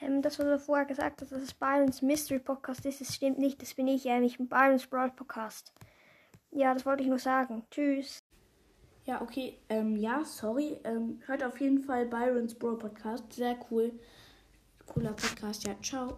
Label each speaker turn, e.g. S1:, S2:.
S1: Ähm, das, was du vorher gesagt hast, dass es Byron's Mystery Podcast ist, das stimmt nicht. Das bin ich. Ähm, ich bin Byron's Brawl Podcast. Ja, das wollte ich nur sagen. Tschüss.
S2: Ja, okay. Ähm, ja, sorry. Ähm, hört auf jeden Fall Byron's Brawl Podcast. Sehr cool. Cooler Podcast. Ja, ciao.